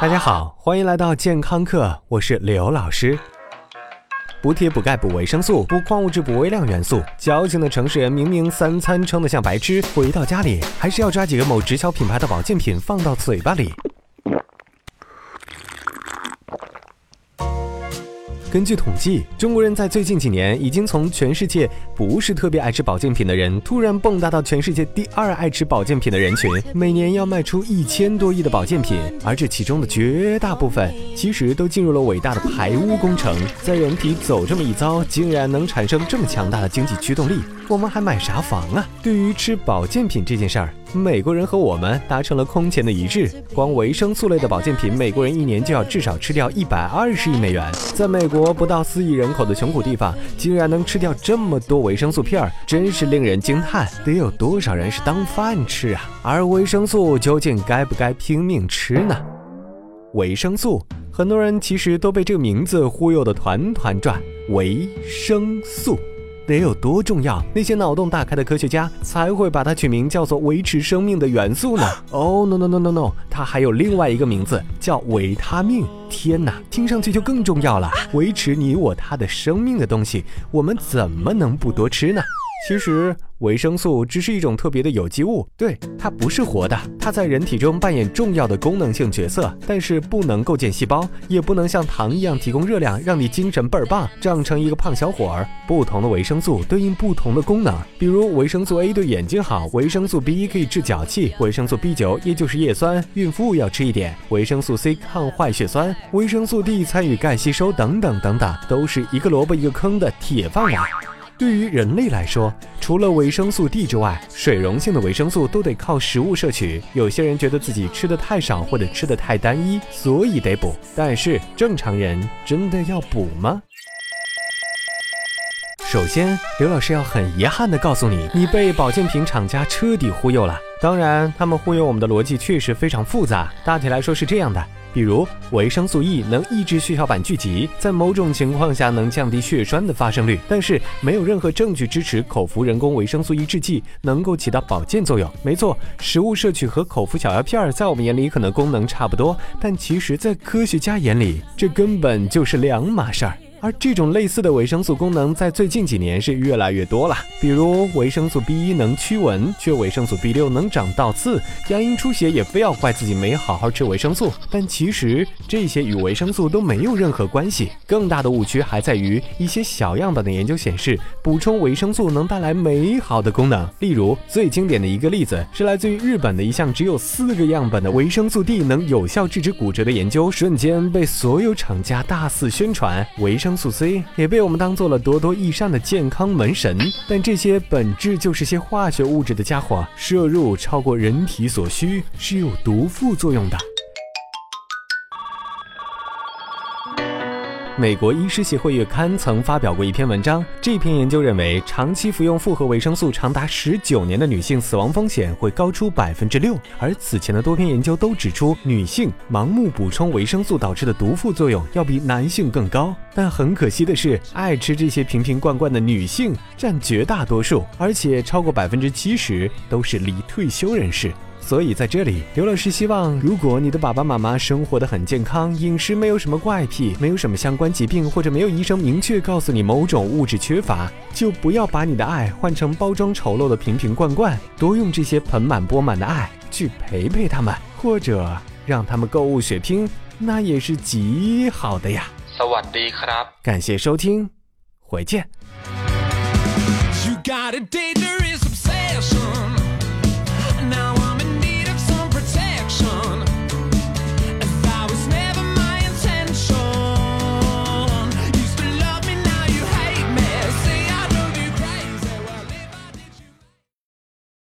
大家好，欢迎来到健康课，我是刘老师。补铁、补钙、补维生素、补矿物质、补微量元素。矫情的城市人明明三餐撑得像白痴，回到家里还是要抓几个某直销品牌的保健品放到嘴巴里。根据统计，中国人在最近几年已经从全世界不是特别爱吃保健品的人，突然蹦跶到全世界第二爱吃保健品的人群，每年要卖出一千多亿的保健品，而这其中的绝大部分其实都进入了伟大的排污工程，在人体走这么一遭，竟然能产生这么强大的经济驱动力，我们还买啥房啊？对于吃保健品这件事儿。美国人和我们达成了空前的一致，光维生素类的保健品，美国人一年就要至少吃掉一百二十亿美元。在美国不到四亿人口的穷苦地方，竟然能吃掉这么多维生素片儿，真是令人惊叹。得有多少人是当饭吃啊？而维生素究竟该不该拼命吃呢？维生素，很多人其实都被这个名字忽悠得团团转。维生素。得有多重要？那些脑洞大开的科学家才会把它取名叫做维持生命的元素呢？哦，no no no no no，它还有另外一个名字叫维他命。天哪，听上去就更重要了。维持你我他的生命的东西，我们怎么能不多吃呢？其实。维生素只是一种特别的有机物，对它不是活的，它在人体中扮演重要的功能性角色，但是不能构建细胞，也不能像糖一样提供热量，让你精神倍儿棒，长成一个胖小伙儿。不同的维生素对应不同的功能，比如维生素 A 对眼睛好，维生素 B 可以治脚气，维生素 B 九也就是叶酸，孕妇要吃一点，维生素 C 抗坏血酸，维生素 D 参与钙吸收，等等等等，都是一个萝卜一个坑的铁饭碗。对于人类来说，除了维生素 D 之外，水溶性的维生素都得靠食物摄取。有些人觉得自己吃的太少或者吃的太单一，所以得补。但是正常人真的要补吗？首先，刘老师要很遗憾地告诉你，你被保健品厂家彻底忽悠了。当然，他们忽悠我们的逻辑确实非常复杂。大体来说是这样的。比如维生素 E 能抑制血小板聚集，在某种情况下能降低血栓的发生率，但是没有任何证据支持口服人工维生素 E 制剂能够起到保健作用。没错，食物摄取和口服小药片儿在我们眼里可能功能差不多，但其实，在科学家眼里，这根本就是两码事儿。而这种类似的维生素功能在最近几年是越来越多了，比如维生素 B 一能驱蚊，缺维生素 B 六能长倒刺，牙龈出血也非要怪自己没好好吃维生素。但其实这些与维生素都没有任何关系。更大的误区还在于一些小样本的研究显示，补充维生素能带来美好的功能。例如最经典的一个例子是来自于日本的一项只有四个样本的维生素 D 能有效制止骨折的研究，瞬间被所有厂家大肆宣传维生。维生素 C 也被我们当做了多多益善的健康门神，但这些本质就是些化学物质的家伙，摄入超过人体所需是有毒副作用的。美国医师协会月刊曾发表过一篇文章，这篇研究认为，长期服用复合维生素长达十九年的女性死亡风险会高出百分之六。而此前的多篇研究都指出，女性盲目补充维生素导致的毒副作用要比男性更高。但很可惜的是，爱吃这些瓶瓶罐罐的女性占绝大多数，而且超过百分之七十都是离退休人士。所以在这里，刘老师希望，如果你的爸爸妈妈生活的很健康，饮食没有什么怪癖，没有什么相关疾病，或者没有医生明确告诉你某种物质缺乏，就不要把你的爱换成包装丑陋的瓶瓶罐罐，多用这些盆满钵满的爱去陪陪他们，或者让他们购物血拼，那也是极好的呀。感谢收听，回见。You got a dangerous